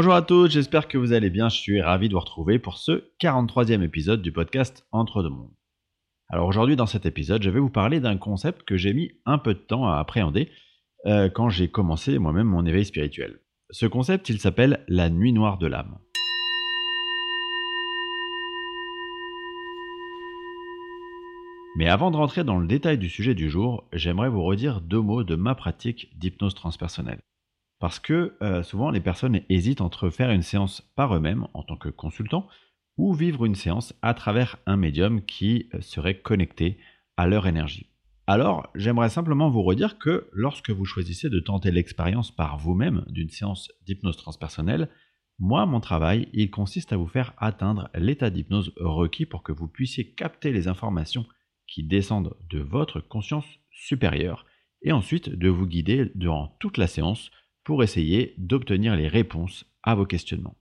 Bonjour à tous, j'espère que vous allez bien. Je suis ravi de vous retrouver pour ce 43e épisode du podcast Entre deux mondes. Alors aujourd'hui, dans cet épisode, je vais vous parler d'un concept que j'ai mis un peu de temps à appréhender euh, quand j'ai commencé moi-même mon éveil spirituel. Ce concept, il s'appelle la nuit noire de l'âme. Mais avant de rentrer dans le détail du sujet du jour, j'aimerais vous redire deux mots de ma pratique d'hypnose transpersonnelle. Parce que euh, souvent les personnes hésitent entre faire une séance par eux-mêmes en tant que consultant ou vivre une séance à travers un médium qui euh, serait connecté à leur énergie. Alors, j'aimerais simplement vous redire que lorsque vous choisissez de tenter l'expérience par vous-même d'une séance d'hypnose transpersonnelle, moi, mon travail, il consiste à vous faire atteindre l'état d'hypnose requis pour que vous puissiez capter les informations qui descendent de votre conscience supérieure et ensuite de vous guider durant toute la séance pour essayer d'obtenir les réponses à vos questionnements.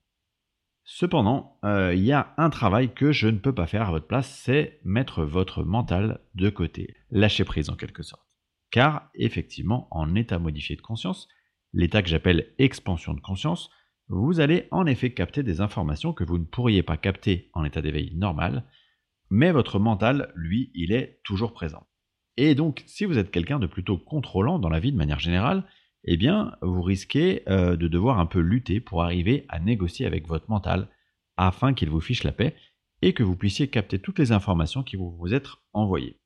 Cependant, euh, il y a un travail que je ne peux pas faire à votre place, c'est mettre votre mental de côté, lâcher prise en quelque sorte. Car effectivement, en état modifié de conscience, l'état que j'appelle expansion de conscience, vous allez en effet capter des informations que vous ne pourriez pas capter en état d'éveil normal, mais votre mental, lui, il est toujours présent. Et donc, si vous êtes quelqu'un de plutôt contrôlant dans la vie de manière générale, eh bien, vous risquez euh, de devoir un peu lutter pour arriver à négocier avec votre mental afin qu'il vous fiche la paix et que vous puissiez capter toutes les informations qui vont vous être envoyées.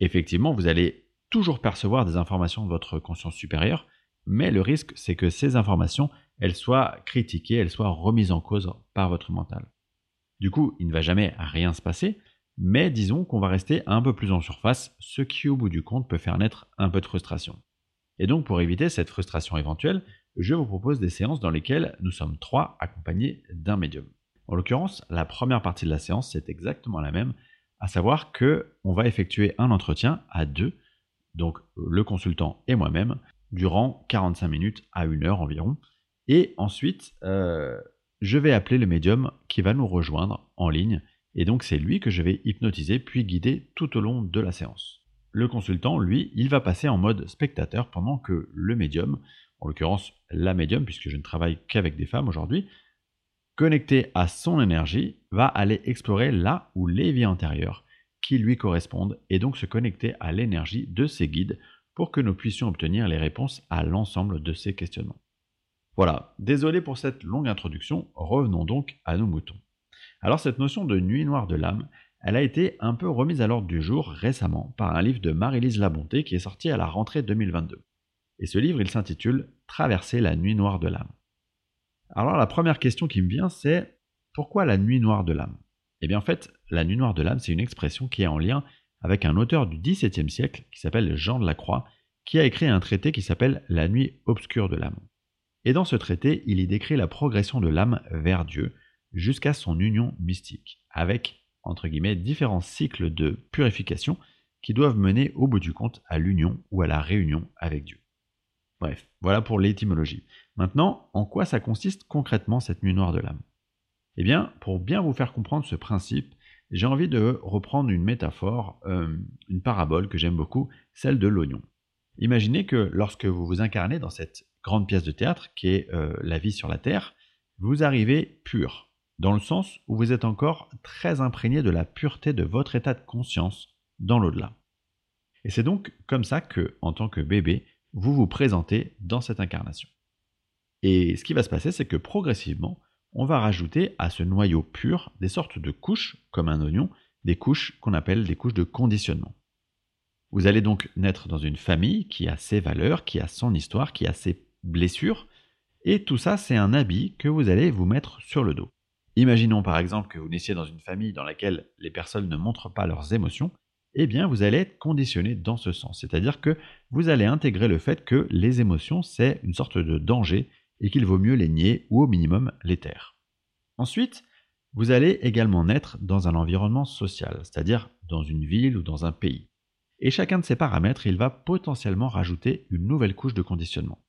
Effectivement, vous allez toujours percevoir des informations de votre conscience supérieure, mais le risque, c'est que ces informations, elles soient critiquées, elles soient remises en cause par votre mental. Du coup, il ne va jamais rien se passer, mais disons qu'on va rester un peu plus en surface, ce qui au bout du compte peut faire naître un peu de frustration. Et donc pour éviter cette frustration éventuelle, je vous propose des séances dans lesquelles nous sommes trois accompagnés d'un médium. En l'occurrence, la première partie de la séance, c'est exactement la même, à savoir que on va effectuer un entretien à deux, donc le consultant et moi-même, durant 45 minutes à une heure environ. Et ensuite, euh, je vais appeler le médium qui va nous rejoindre en ligne, et donc c'est lui que je vais hypnotiser puis guider tout au long de la séance. Le consultant, lui, il va passer en mode spectateur pendant que le médium, en l'occurrence la médium, puisque je ne travaille qu'avec des femmes aujourd'hui, connecté à son énergie, va aller explorer là où les vies antérieures qui lui correspondent et donc se connecter à l'énergie de ses guides pour que nous puissions obtenir les réponses à l'ensemble de ces questionnements. Voilà, désolé pour cette longue introduction, revenons donc à nos moutons. Alors cette notion de nuit noire de l'âme, elle a été un peu remise à l'ordre du jour récemment par un livre de Marie-Lise Labonté qui est sorti à la rentrée 2022. Et ce livre, il s'intitule Traverser la nuit noire de l'âme. Alors la première question qui me vient, c'est pourquoi la nuit noire de l'âme? Eh bien en fait, la nuit noire de l'âme, c'est une expression qui est en lien avec un auteur du XVIIe siècle qui s'appelle Jean de la Croix, qui a écrit un traité qui s'appelle La nuit obscure de l'âme. Et dans ce traité, il y décrit la progression de l'âme vers Dieu jusqu'à son union mystique, avec entre guillemets, différents cycles de purification qui doivent mener au bout du compte à l'union ou à la réunion avec Dieu. Bref, voilà pour l'étymologie. Maintenant, en quoi ça consiste concrètement cette nuit noire de l'âme? Eh bien, pour bien vous faire comprendre ce principe, j'ai envie de reprendre une métaphore, euh, une parabole que j'aime beaucoup, celle de l'oignon. Imaginez que lorsque vous vous incarnez dans cette grande pièce de théâtre qui est euh, la vie sur la Terre, vous arrivez pur, dans le sens où vous êtes encore très imprégné de la pureté de votre état de conscience dans l'au-delà. Et c'est donc comme ça que, en tant que bébé, vous vous présentez dans cette incarnation. Et ce qui va se passer, c'est que progressivement, on va rajouter à ce noyau pur des sortes de couches, comme un oignon, des couches qu'on appelle des couches de conditionnement. Vous allez donc naître dans une famille qui a ses valeurs, qui a son histoire, qui a ses blessures, et tout ça, c'est un habit que vous allez vous mettre sur le dos. Imaginons par exemple que vous naissiez dans une famille dans laquelle les personnes ne montrent pas leurs émotions, eh bien vous allez être conditionné dans ce sens. C'est-à-dire que vous allez intégrer le fait que les émotions, c'est une sorte de danger et qu'il vaut mieux les nier ou au minimum les taire. Ensuite, vous allez également naître dans un environnement social, c'est-à-dire dans une ville ou dans un pays. Et chacun de ces paramètres, il va potentiellement rajouter une nouvelle couche de conditionnement.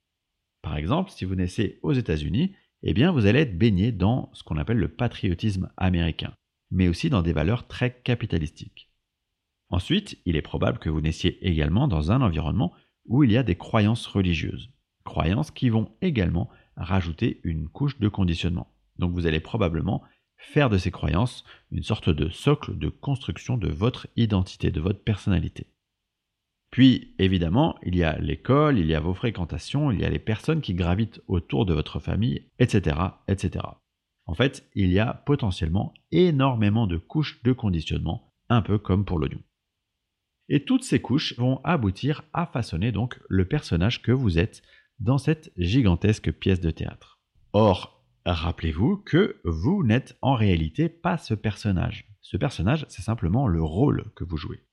Par exemple, si vous naissez aux États-Unis, eh bien vous allez être baigné dans ce qu'on appelle le patriotisme américain, mais aussi dans des valeurs très capitalistiques. Ensuite, il est probable que vous naissiez également dans un environnement où il y a des croyances religieuses, croyances qui vont également rajouter une couche de conditionnement. Donc vous allez probablement faire de ces croyances une sorte de socle de construction de votre identité, de votre personnalité. Puis, évidemment, il y a l'école, il y a vos fréquentations, il y a les personnes qui gravitent autour de votre famille, etc., etc. En fait, il y a potentiellement énormément de couches de conditionnement, un peu comme pour l'oignon. Et toutes ces couches vont aboutir à façonner donc le personnage que vous êtes dans cette gigantesque pièce de théâtre. Or, rappelez-vous que vous n'êtes en réalité pas ce personnage. Ce personnage, c'est simplement le rôle que vous jouez.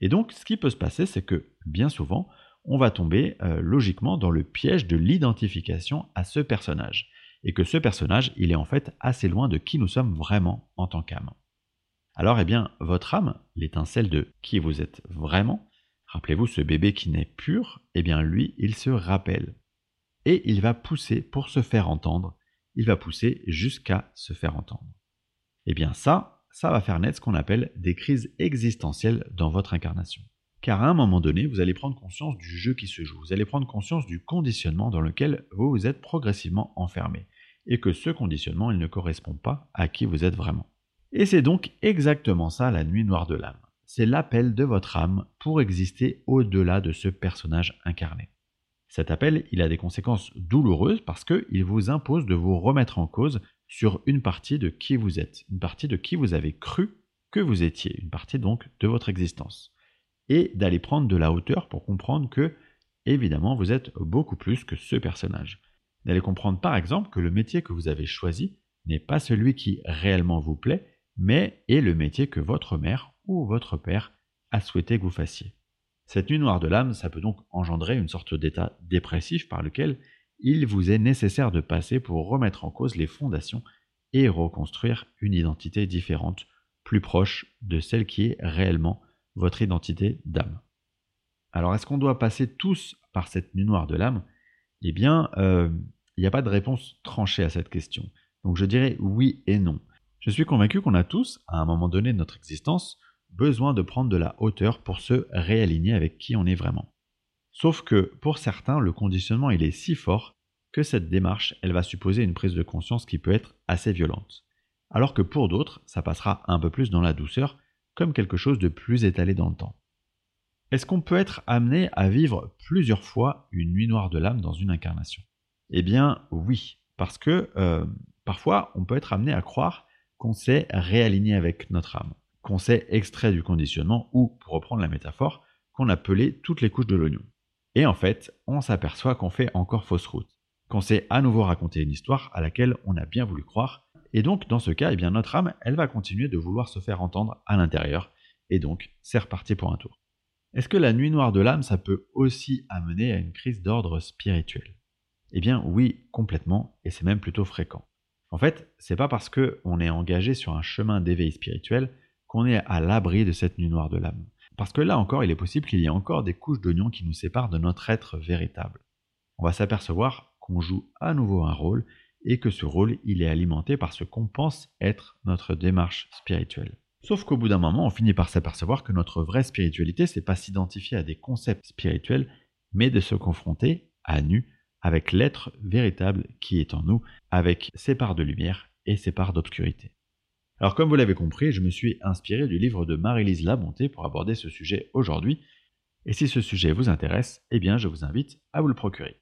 Et donc, ce qui peut se passer, c'est que bien souvent, on va tomber euh, logiquement dans le piège de l'identification à ce personnage. Et que ce personnage, il est en fait assez loin de qui nous sommes vraiment en tant qu'âme. Alors, eh bien, votre âme, l'étincelle de qui vous êtes vraiment, rappelez-vous ce bébé qui naît pur, eh bien lui, il se rappelle. Et il va pousser pour se faire entendre, il va pousser jusqu'à se faire entendre. Eh bien ça, ça va faire naître ce qu'on appelle des crises existentielles dans votre incarnation. Car à un moment donné, vous allez prendre conscience du jeu qui se joue, vous allez prendre conscience du conditionnement dans lequel vous vous êtes progressivement enfermé, et que ce conditionnement, il ne correspond pas à qui vous êtes vraiment. Et c'est donc exactement ça la nuit noire de l'âme. C'est l'appel de votre âme pour exister au-delà de ce personnage incarné. Cet appel, il a des conséquences douloureuses parce qu'il vous impose de vous remettre en cause sur une partie de qui vous êtes, une partie de qui vous avez cru que vous étiez, une partie donc de votre existence. Et d'aller prendre de la hauteur pour comprendre que, évidemment, vous êtes beaucoup plus que ce personnage. D'aller comprendre par exemple que le métier que vous avez choisi n'est pas celui qui réellement vous plaît, mais est le métier que votre mère ou votre père a souhaité que vous fassiez. Cette nuit noire de l'âme, ça peut donc engendrer une sorte d'état dépressif par lequel il vous est nécessaire de passer pour remettre en cause les fondations et reconstruire une identité différente, plus proche de celle qui est réellement votre identité d'âme. Alors est-ce qu'on doit passer tous par cette nuit noire de l'âme? Eh bien, euh, il n'y a pas de réponse tranchée à cette question. Donc je dirais oui et non. Je suis convaincu qu'on a tous, à un moment donné de notre existence, besoin de prendre de la hauteur pour se réaligner avec qui on est vraiment. Sauf que pour certains, le conditionnement est si fort que cette démarche, elle va supposer une prise de conscience qui peut être assez violente. Alors que pour d'autres, ça passera un peu plus dans la douceur, comme quelque chose de plus étalé dans le temps. Est-ce qu'on peut être amené à vivre plusieurs fois une nuit noire de l'âme dans une incarnation? Eh bien oui, parce que euh, parfois on peut être amené à croire qu'on s'est réaligné avec notre âme, qu'on s'est extrait du conditionnement ou, pour reprendre la métaphore, qu'on a pelé toutes les couches de l'oignon. Et en fait, on s'aperçoit qu'on fait encore fausse route, qu'on s'est à nouveau raconté une histoire à laquelle on a bien voulu croire, et donc dans ce cas, eh bien, notre âme, elle va continuer de vouloir se faire entendre à l'intérieur, et donc c'est reparti pour un tour. Est-ce que la nuit noire de l'âme, ça peut aussi amener à une crise d'ordre spirituel? Eh bien oui, complètement, et c'est même plutôt fréquent. En fait, c'est pas parce qu'on est engagé sur un chemin d'éveil spirituel qu'on est à l'abri de cette nuit noire de l'âme. Parce que là encore, il est possible qu'il y ait encore des couches d'oignons qui nous séparent de notre être véritable. On va s'apercevoir qu'on joue à nouveau un rôle et que ce rôle, il est alimenté par ce qu'on pense être notre démarche spirituelle. Sauf qu'au bout d'un moment, on finit par s'apercevoir que notre vraie spiritualité, c'est pas s'identifier à des concepts spirituels, mais de se confronter à nu avec l'être véritable qui est en nous, avec ses parts de lumière et ses parts d'obscurité. Alors comme vous l'avez compris, je me suis inspiré du livre de Marie-Lise Labonté pour aborder ce sujet aujourd'hui, et si ce sujet vous intéresse, eh bien je vous invite à vous le procurer.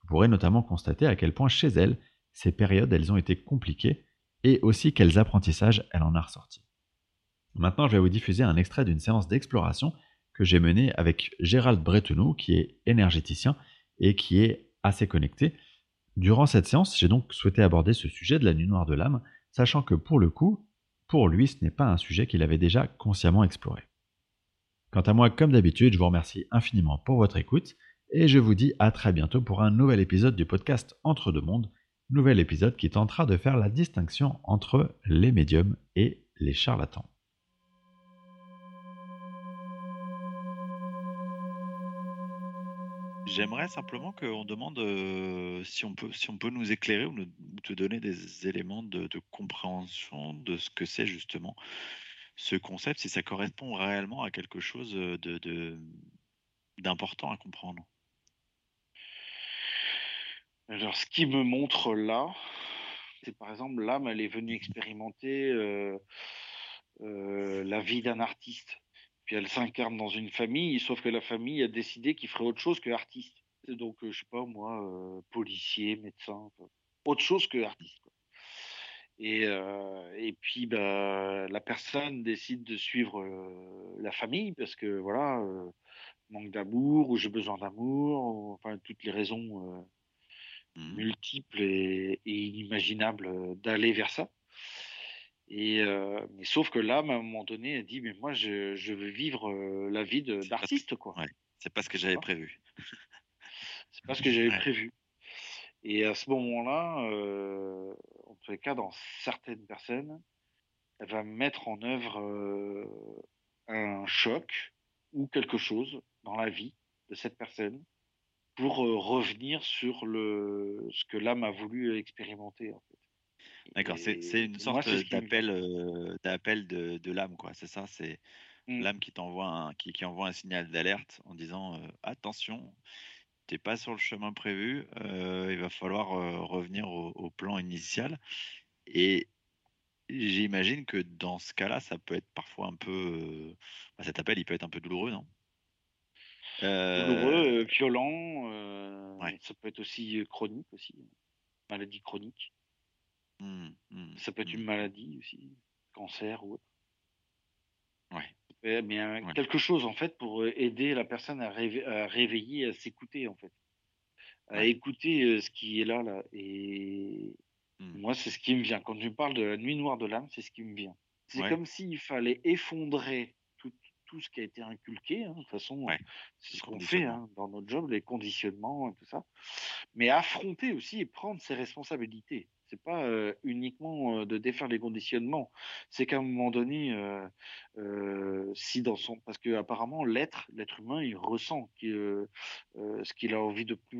Vous pourrez notamment constater à quel point chez elle, ces périodes, elles ont été compliquées, et aussi quels apprentissages elle en a ressorti. Maintenant, je vais vous diffuser un extrait d'une séance d'exploration que j'ai menée avec Gérald Bretonneau, qui est énergéticien et qui est assez connecté. Durant cette séance, j'ai donc souhaité aborder ce sujet de la nuit noire de l'âme, sachant que pour le coup, pour lui, ce n'est pas un sujet qu'il avait déjà consciemment exploré. Quant à moi, comme d'habitude, je vous remercie infiniment pour votre écoute et je vous dis à très bientôt pour un nouvel épisode du podcast Entre deux mondes, nouvel épisode qui tentera de faire la distinction entre les médiums et les charlatans. J'aimerais simplement qu'on demande si, on peut, si on peut nous éclairer ou, te donner des éléments de, compréhension de ce que c'est justement ce concept, si ça correspond réellement à quelque chose de, d'important à comprendre? Alors, ce qui me montre là, c'est par exemple, l'âme, elle est venue expérimenter euh, euh, la vie d'un artiste. Puis elle s'incarne dans une famille, sauf que la famille a décidé qu'il ferait autre chose que artiste. Donc, je sais pas moi, policier, médecin, autre chose que artiste. Et, et puis, bah, la personne décide de suivre la famille parce que voilà, manque d'amour ou j'ai besoin d'amour, enfin toutes les raisons mmh. multiples et, inimaginables d'aller vers ça. Et mais sauf que là, à un moment donné, elle dit mais moi je, je veux vivre la vie d'artiste quoi. c'est pas ce que j'avais prévu. c'est pas ce que j'avais prévu. Et à ce moment-là, en tous les cas, dans certaines personnes, elle va mettre en œuvre un choc ou quelque chose dans la vie de cette personne pour euh, revenir sur le, ce que l'âme a voulu expérimenter. En fait. D'accord, c'est une sorte d'appel euh, d'appel de, de l'âme, quoi. C'est ça, c'est mmh. l'âme qui t'envoie un, qui, qui, envoie un signal d'alerte en disant euh, attention, t'es pas sur le chemin prévu, il va falloir revenir au, plan initial. Et j'imagine que dans ce cas-là, ça peut être parfois un peu, bah, cet appel, il peut être un peu douloureux, non? Douloureux, euh, violent, euh, ça peut être aussi chronique aussi, maladie chronique. Mmh, mmh, ça peut être une mmh. maladie aussi, cancer ou autre. Ouais. Mais quelque chose en fait pour aider la personne à, réveiller, à s'écouter en fait, à écouter ce qui est là là. Et moi, c'est ce qui me vient quand tu parles de la nuit noire de l'âme, c'est ce qui me vient. C'est comme s'il fallait effondrer tout ce qui a été inculqué. Hein, de toute façon, c'est ce qu'on fait hein, dans notre job, les conditionnements et tout ça. Mais affronter aussi et prendre ses responsabilités. C'est pas uniquement de défaire les conditionnements. C'est qu'à un moment donné, si dans son, parce que apparemment l'être, l'être humain, il ressent que ce qu'il a envie de plus,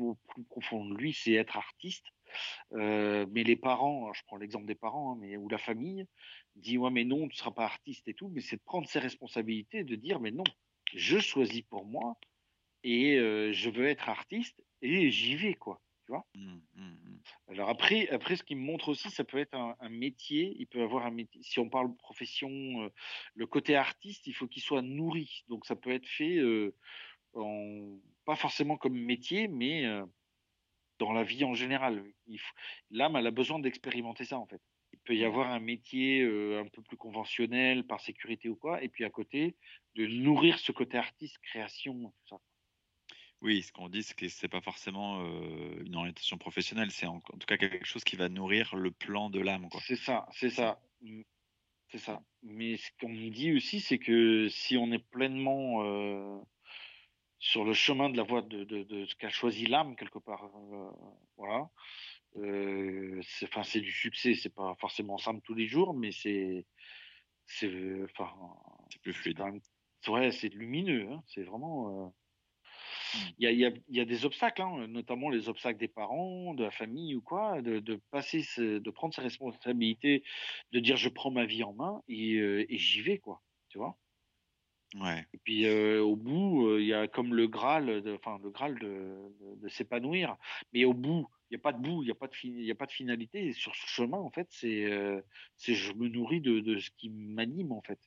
profond de lui, c'est être artiste. mais les parents, je prends l'exemple des parents, hein, mais ou la famille, dit ouais mais non tu seras pas artiste et tout mais c'est de prendre ses responsabilités de dire mais non je choisis pour moi et je veux être artiste et j'y vais quoi tu vois? Mmh, mmh, mmh. Alors après après ce qui me montre aussi ça peut être un, métier il peut avoir un métier si on parle de profession euh, le côté artiste il faut qu'il soit nourri. Donc ça peut être fait euh, en, pas forcément comme métier mais dans la vie en général. L'âme elle a besoin d'expérimenter ça en fait. Peut y avoir un métier euh, un peu plus conventionnel par sécurité ou quoi, et puis à côté, de nourrir ce côté artiste, création, tout ça. Oui, ce qu'on dit, c'est que c'est pas forcément euh, une orientation professionnelle, c'est en, tout cas quelque chose qui va nourrir le plan de l'âme. C'est ça, c'est ça. Mm, c'est ça. Mais ce qu'on nous dit aussi, c'est que si on est pleinement euh, sur le chemin de la voie de, de ce qu'a choisi l'âme, quelque part, voilà, euh, c'est du succès c'est pas forcément simple tous les jours mais c'est c'est plus fluide ouais c'est lumineux hein, c'est vraiment mmh. Il y, a, y, a, y, a, des obstacles, hein, notamment les obstacles des parents, de la famille ou quoi, de, de passer, de prendre ses responsabilités, de dire je prends ma vie en main et, euh, et j'y vais quoi, tu vois. Ouais. Et puis au bout, il y a comme le graal, enfin le graal de, de s'épanouir, mais au bout, il n'y a pas de bout, il n'y a, pas de il a pas de finalité. Et sur ce chemin, en fait, c'est euh, je me nourris de, de ce qui m'anime, en fait.